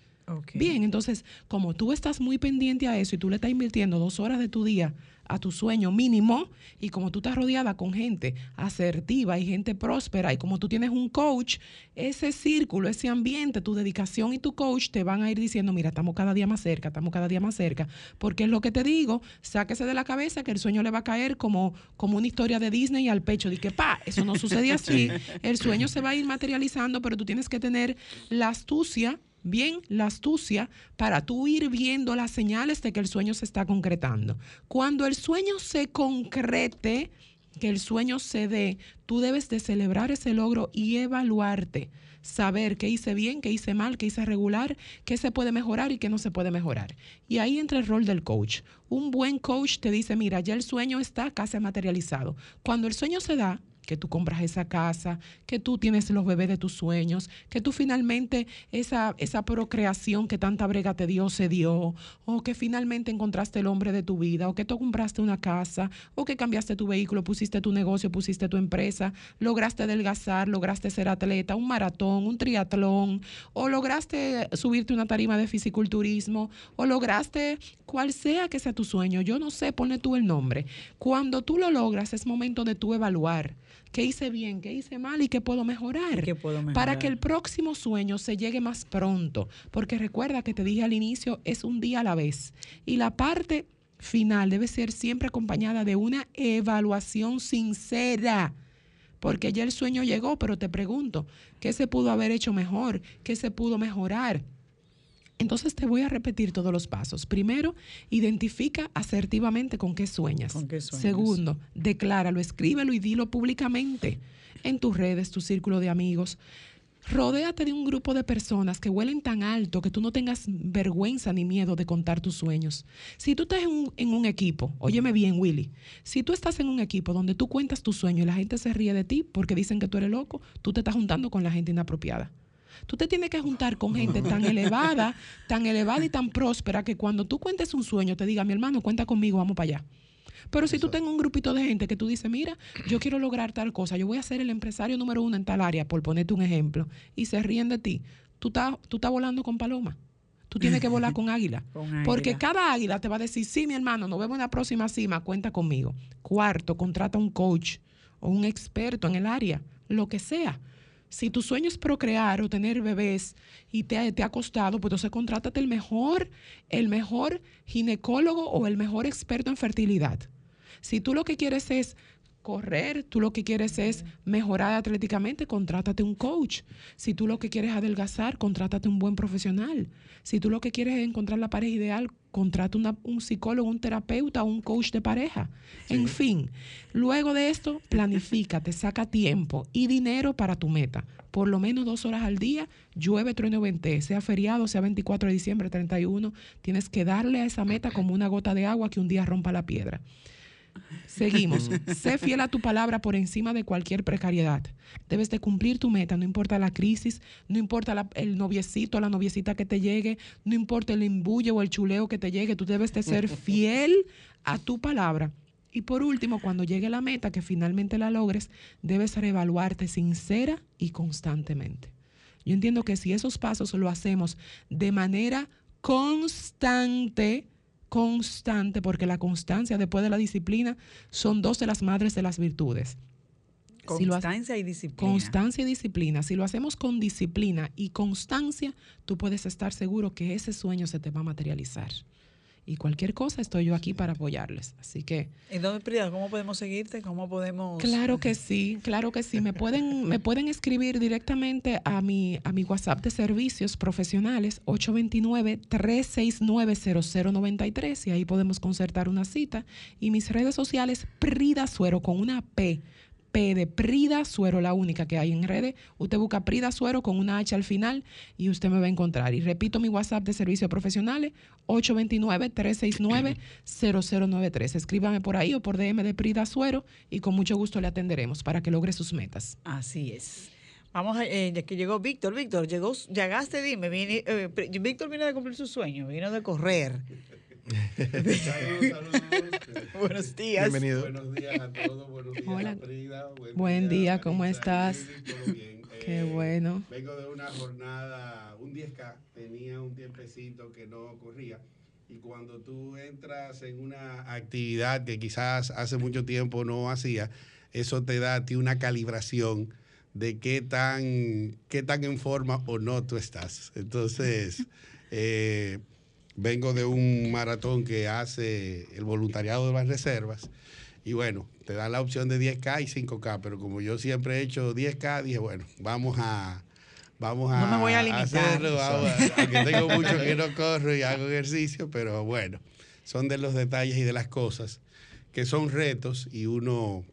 Bien, entonces, como tú estás muy pendiente a eso y tú le estás invirtiendo dos horas de tu día a tu sueño mínimo, y como tú estás rodeada con gente asertiva y gente próspera, y como tú tienes un coach, ese círculo, ese ambiente, tu dedicación y tu coach te van a ir diciendo, mira, estamos cada día más cerca, estamos cada día más cerca, porque es lo que te digo, sáquese de la cabeza que el sueño le va a caer como, como una historia de Disney al pecho, de que, pa, eso no sucede así, el sueño se va a ir materializando, pero tú tienes que tener la astucia bien la astucia para tú ir viendo las señales de que el sueño se está concretando. Cuando el sueño se concrete, que el sueño se dé, tú debes de celebrar ese logro y evaluarte, saber qué hice bien, qué hice mal, qué hice regular, qué se puede mejorar y qué no se puede mejorar. Y ahí entra el rol del coach. Un buen coach te dice, mira, ya el sueño está casi materializado. Cuando el sueño se da, que tú compras esa casa, que tú tienes los bebés de tus sueños, que tú finalmente esa, esa procreación que tanta brega te dio se dio, o que finalmente encontraste el hombre de tu vida, o que tú compraste una casa, o que cambiaste tu vehículo, pusiste tu negocio, pusiste tu empresa, lograste adelgazar, lograste ser atleta, un maratón, un triatlón, o lograste subirte una tarima de fisiculturismo, o lograste cual sea que sea tu sueño, yo no sé, ponle tú el nombre. Cuando tú lo logras es momento de tú evaluar qué hice bien, qué hice mal y qué puedo mejorar. ¿Qué puedo Para mejorar? que el próximo sueño se llegue más pronto. Porque recuerda que te dije al inicio, es un día a la vez. Y la parte final debe ser siempre acompañada de una evaluación sincera. Porque ya el sueño llegó, pero te pregunto, ¿qué se pudo haber hecho mejor? ¿Qué se pudo mejorar? Entonces te voy a repetir todos los pasos. Primero, identifica asertivamente con qué sueñas. ¿Con qué sueñas? Segundo, decláralo, escríbelo y dilo públicamente en tus redes, tu círculo de amigos. Rodéate de un grupo de personas que huelen tan alto que tú no tengas vergüenza ni miedo de contar tus sueños. Si tú estás en un, en un equipo, óyeme bien, Willy, si tú estás en un equipo donde tú cuentas tus sueños y la gente se ríe de ti porque dicen que tú eres loco, tú te estás juntando con la gente inapropiada. Tú te tienes que juntar con gente tan elevada, tan elevada y tan próspera que cuando tú cuentes un sueño te diga, mi hermano, cuenta conmigo, vamos para allá. Pero si tú tengas un grupito de gente que tú dices, mira, yo quiero lograr tal cosa, yo voy a ser el empresario número uno en tal área, por ponerte un ejemplo, y se ríen de ti, tú estás, tú volando con paloma. Tú tienes que volar con águila. Con Porque águila. cada águila te va a decir, sí, mi hermano, nos vemos en la próxima cima, cuenta conmigo. Cuarto, contrata un coach o un experto en el área, lo que sea. Si tu sueño es procrear o tener bebés y te, ha- te ha costado, pues entonces contrátate el mejor, el mejor ginecólogo o el mejor experto en fertilidad. Si tú lo que quieres es correr, tú lo que quieres es mejorar atléticamente, contrátate un coach. Si tú lo que quieres es adelgazar, contrátate un buen profesional. Si tú lo que quieres es encontrar la pareja ideal, contrata una- un psicólogo, un terapeuta, un coach de pareja. En fin, luego de esto, planifícate, saca tiempo y dinero para tu meta. Por lo menos dos horas al día, llueve, trueno, vente, sea feriado, sea 24 de diciembre, 31, tienes que darle a esa meta como una gota de agua que un día rompa la piedra. Seguimos. sé fiel a tu palabra por encima de cualquier precariedad. Debes de cumplir tu meta, no importa la crisis, no importa la- el noviecito o la noviecita que te llegue, no importa el embulle o el chuleo que te llegue, tú debes de ser fiel a tu palabra. Y por último, cuando llegue la meta, que finalmente la logres, debes reevaluarte sincera y constantemente. Yo entiendo que si esos pasos lo hacemos de manera constante, constante, porque la constancia después de la disciplina son dos de las madres de las virtudes. Si lo ha- Constancia y disciplina. Constancia y disciplina. Si lo hacemos con disciplina y constancia, tú puedes estar seguro que ese sueño se te va a materializar. Y cualquier cosa, estoy yo aquí para apoyarles. Así que ¿Y dónde, Prida, cómo podemos seguirte? ¿Cómo podemos...? Claro que sí, claro que sí. Me pueden, me pueden escribir directamente a mi, a mi WhatsApp de servicios profesionales 829-369-0093 y ahí podemos concertar una cita. Y mis redes sociales, Prida Suero con una P. P de Prida Suero, la única que hay en redes. Usted busca Prida Suero con una H al final y usted me va a encontrar. Y repito mi WhatsApp de servicios profesionales, 829-369-0093. Escríbame por ahí o por DM de Prida Suero y con mucho gusto le atenderemos para que logre sus metas. Así es. Vamos a, eh, que llegó Víctor, Víctor, llegó, llegaste, dime, vine- eh, Víctor vino de cumplir su sueño, vino de correr. Buenos días. Bienvenido. Buenos días a todos, buenos días Hola. Frida, Buen día, ¿cómo Maritza, estás? Todo bien. Qué Eh, bueno. Vengo de una jornada, un 10K, tenía un tiempecito que no corría. Y cuando tú entras en una actividad que quizás hace mucho tiempo no hacía, eso te da a ti una calibración de qué tan, qué tan en forma o no tú estás. Entonces, eh, vengo de un maratón que hace el voluntariado de las reservas. Y bueno, te dan la opción de 10K y 5K, pero como yo siempre he hecho 10K, dije, bueno, vamos a, vamos a, No me voy a limitar. hacerlo. aunque tengo mucho que no corro y hago ejercicio, pero bueno, son de los detalles y de las cosas que son retos y uno,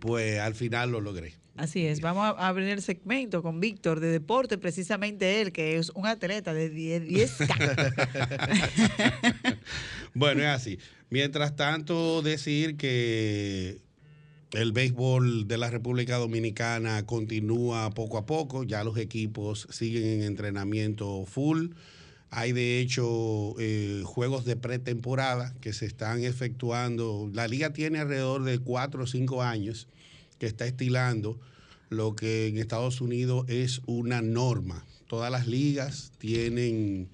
pues al final lo logré. Así es, vamos a abrir el segmento con Víctor de deporte, precisamente él, que es un atleta de 10, 10K. Bueno, es así. Mientras tanto, decir que el béisbol de la República Dominicana continúa poco a poco, ya los equipos siguen en entrenamiento full. Hay de hecho eh, juegos de pretemporada que se están efectuando. La liga tiene alrededor de cuatro o cinco años que está estilando lo que en Estados Unidos es una norma. Todas las ligas tienen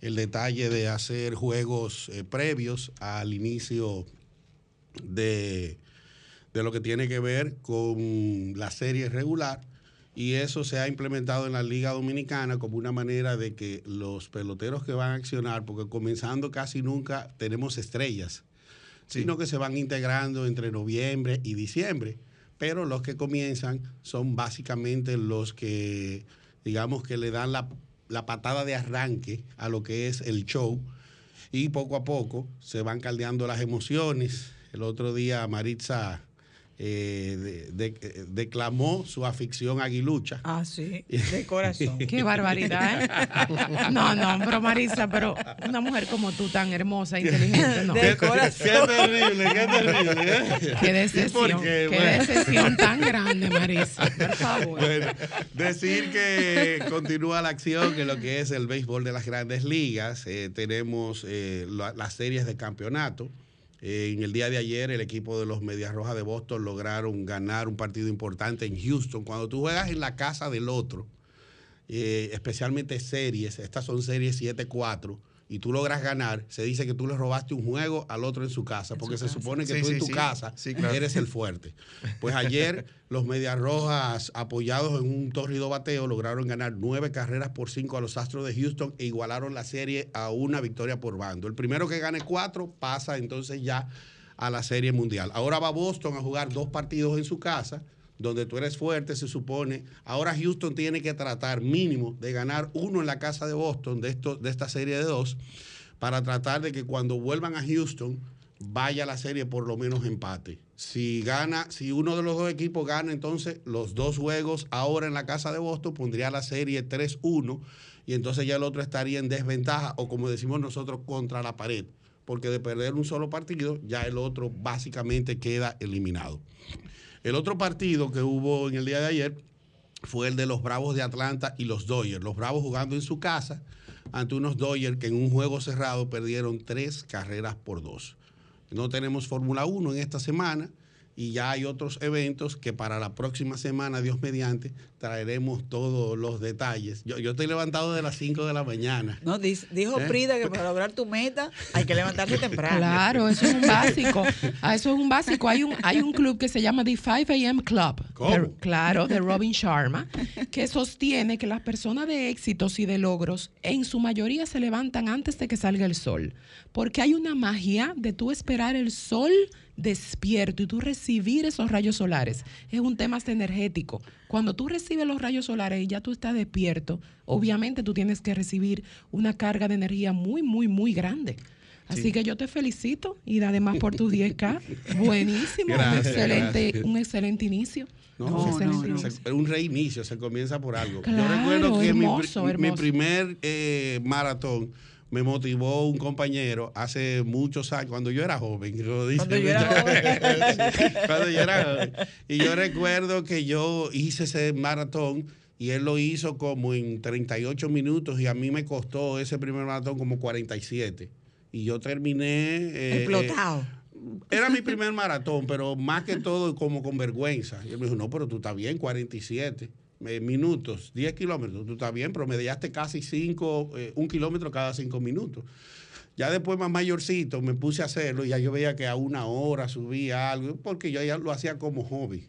el detalle de hacer juegos eh, previos al inicio de, de lo que tiene que ver con la serie regular y eso se ha implementado en la Liga Dominicana como una manera de que los peloteros que van a accionar, porque comenzando casi nunca tenemos estrellas sino que se van integrando entre noviembre y diciembre. Pero los que comienzan son básicamente los que, digamos, que le dan la, patada de arranque a lo que es el show y poco a poco se van caldeando las emociones. El otro día Maritza eh, de- de- declamó su afición aguilucha. Ah, sí, de corazón. Qué barbaridad, ¿eh? No, no, pero Marisa, pero una mujer como tú, tan hermosa, e inteligente, no. Qué, qué terrible, qué terrible. ¿eh? Qué ¿Y decepción, qué, qué? Bueno. decepción tan grande, Marisa, por favor. Bueno, decir que continúa la acción en lo que es el béisbol de las grandes ligas. Eh, tenemos eh, la- las series de campeonato. Eh, en el día de ayer, el equipo de los Medias Rojas de Boston lograron ganar un partido importante en Houston. Cuando tú juegas en la casa del otro, eh, especialmente series, estas son series 7-4, y tú logras ganar, se dice que tú le robaste un juego al otro en su casa, porque se supone que Sí, tú en tu sí. casa claro. eres el fuerte. Pues ayer los Medias Rojas, apoyados en un tórrido bateo, lograron ganar nueve carreras por cinco a los Astros de Houston e igualaron la serie a una victoria por bando. El primero que gane cuatro pasa entonces ya a la serie mundial. Ahora va Boston a jugar dos partidos en su casa, donde tú eres fuerte, se supone. Ahora Houston tiene que tratar mínimo de ganar uno en la casa de Boston de, esto, de esta serie de dos, para tratar de que cuando vuelvan a Houston vaya la serie por lo menos empate. Si gana, si uno de los dos equipos gana, entonces los dos juegos ahora en la casa de Boston pondría la serie 3-1 y entonces ya el otro estaría en desventaja o como decimos nosotros contra la pared, porque de perder un solo partido ya el otro básicamente queda eliminado. El otro partido que hubo en el día de ayer fue el de los Bravos de Atlanta y los Dodgers. Los Bravos jugando en su casa ante unos Dodgers que en un juego cerrado perdieron tres carreras por dos. No tenemos Fórmula 1 en esta semana y ya hay otros eventos que para la próxima semana, Dios mediante, traeremos todos los detalles. Yo, yo estoy levantado de las 5 de la mañana. No, dijo ¿Eh? Prida que para lograr tu meta hay que levantarse temprano. Claro, eso es un básico. Ah, Eso es un básico. Hay un, hay un club que se llama The 5 AM Club. ¿Cómo? De- claro, de Robin Sharma, que sostiene que las personas de éxitos y de logros en su mayoría se levantan antes de que salga el sol. Porque hay una magia de tú esperar el sol despierto y tú recibir esos rayos solares. Es un tema hasta energético. Cuando tú recibes los rayos solares y ya tú estás despierto, obviamente tú tienes que recibir una carga de energía muy, muy, muy grande. Así Sí. que yo te felicito y además por tus 10K. Buenísimo, un excelente, gracias. un excelente inicio. No, Un se- excelente se- inicio. se- un reinicio, se comienza por algo. Claro, Yo recuerdo que mi hermoso, mi, primer eh, maratón me motivó un compañero hace muchos años, cuando yo era joven. Cuando yo era mucha- Sí, cuando yo era joven. Y yo recuerdo que yo hice ese maratón y él lo hizo como en 38 minutos y a mí me costó ese primer maratón como 47. Y yo terminé... eh, Explotado. era mi primer maratón, pero más que todo como con vergüenza. Y él me dijo, no, pero tú estás bien, 47 eh, minutos, 10 kilómetros, tú estás bien, promediaste casi 5, un kilómetro cada 5 minutos. Ya después más mayorcito me puse a hacerlo y ya yo veía que a una hora subía algo, porque yo ya lo hacía como hobby.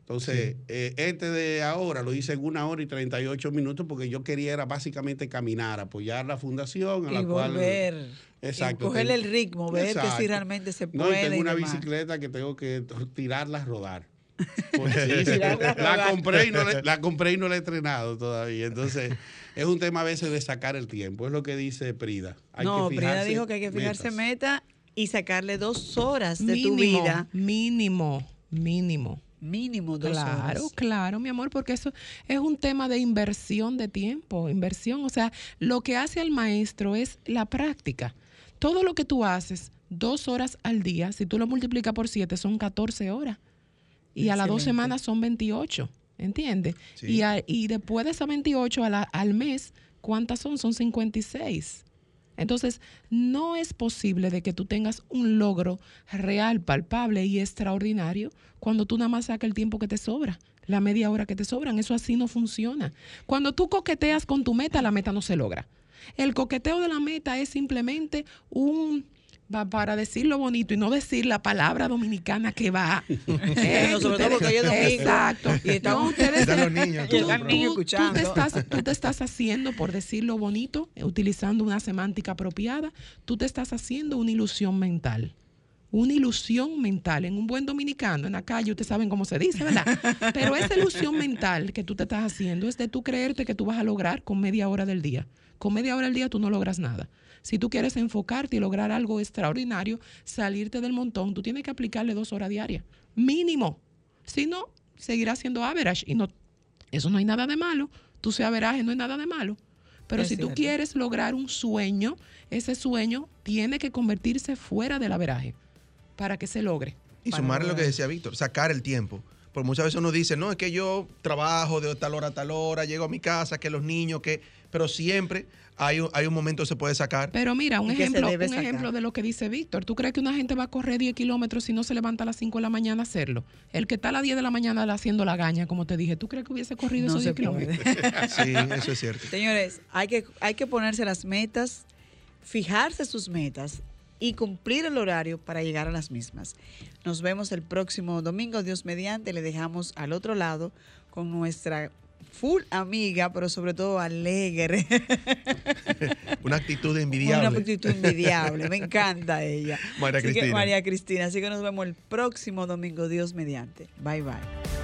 Entonces, eh, este de ahora lo hice en una hora y 38 minutos porque yo quería era básicamente caminar, apoyar la fundación a la Y cual... volver. Exacto. Y cogerle el ritmo, ver que si realmente se No, y puede. tengo y una demás. bicicleta que tengo que tirarla a rodar. Sí, sí, la, compré y no le, la compré y no la he entrenado todavía. Entonces, es un tema a veces de sacar el tiempo. Es lo que dice Prida. Hay no, que Prida dijo que hay que fijarse metas. meta y sacarle dos horas de tu vida. Mínimo, mínimo. Mínimo dos Claro, horas. claro, mi amor, porque eso es un tema de inversión de tiempo, inversión. O sea, lo que hace al maestro es la práctica. Todo lo que tú haces dos horas al día, si tú lo multiplicas por siete, son 14 horas. Y a las dos semanas son 28, ¿entiendes? Sí. Y, a- y después de esas 28 a la- al mes, ¿cuántas son? Son 56. Entonces, no es posible de que tú tengas un logro real, palpable y extraordinario cuando tú nada más sacas el tiempo que te sobra, la media hora que te sobran. Eso así no funciona. Cuando tú coqueteas con tu meta, la meta no se logra. El coqueteo de la meta es simplemente un va- para decirlo bonito y no decir la palabra dominicana que va. Eh, No, sobre todo porque domingo. Exacto. Y estamos- No, ustedes Están se- los niños, Y tú, están niños te estás, tú te estás haciendo, por decirlo bonito, eh, utilizando una semántica apropiada, tú te estás haciendo una ilusión mental. una ilusión mental. En un buen dominicano, en la calle, ustedes saben cómo se dice, ¿verdad? Pero esa ilusión mental que tú te estás haciendo es de tú creerte que tú vas a lograr con media hora del día. Con media hora del día tú no logras nada. Si tú quieres enfocarte y lograr algo extraordinario, salirte del montón, tú tienes que aplicarle dos horas diarias, mínimo. Si no, seguirás siendo average y no, eso no hay nada de malo. Tú seas average, no hay nada de malo. Pero Es si tú quieres lograr un sueño, ese sueño tiene que convertirse fuera del averaje para que se logre. Y sumar lo que decía Víctor, sacar el tiempo. Porque muchas veces uno dice, no, es que yo trabajo de tal hora a tal hora, llego a mi casa, que los niños, que... Pero siempre hay un, hay un momento que se puede sacar. Pero mira, un ejemplo, un sacar. ejemplo de lo que dice Víctor. ¿Tú crees que una gente va a correr 10 kilómetros si no se levanta a las 5 de la mañana a hacerlo? El que está a las 10 de la mañana haciendo la gaña, como te dije, ¿tú crees que hubiese corrido No esos se 10 kilómetros? Sí, eso es cierto. Señores, hay que, hay que ponerse las metas, fijarse sus metas y cumplir el horario para llegar a las mismas. Nos vemos el próximo domingo, Dios mediante, le dejamos al otro lado con nuestra full amiga, pero sobre todo alegre. Una actitud Una envidiable. actitud envidiable, me encanta ella. María Así que, Cristina. María Cristina, así que nos vemos el próximo domingo, Dios mediante. Bye bye.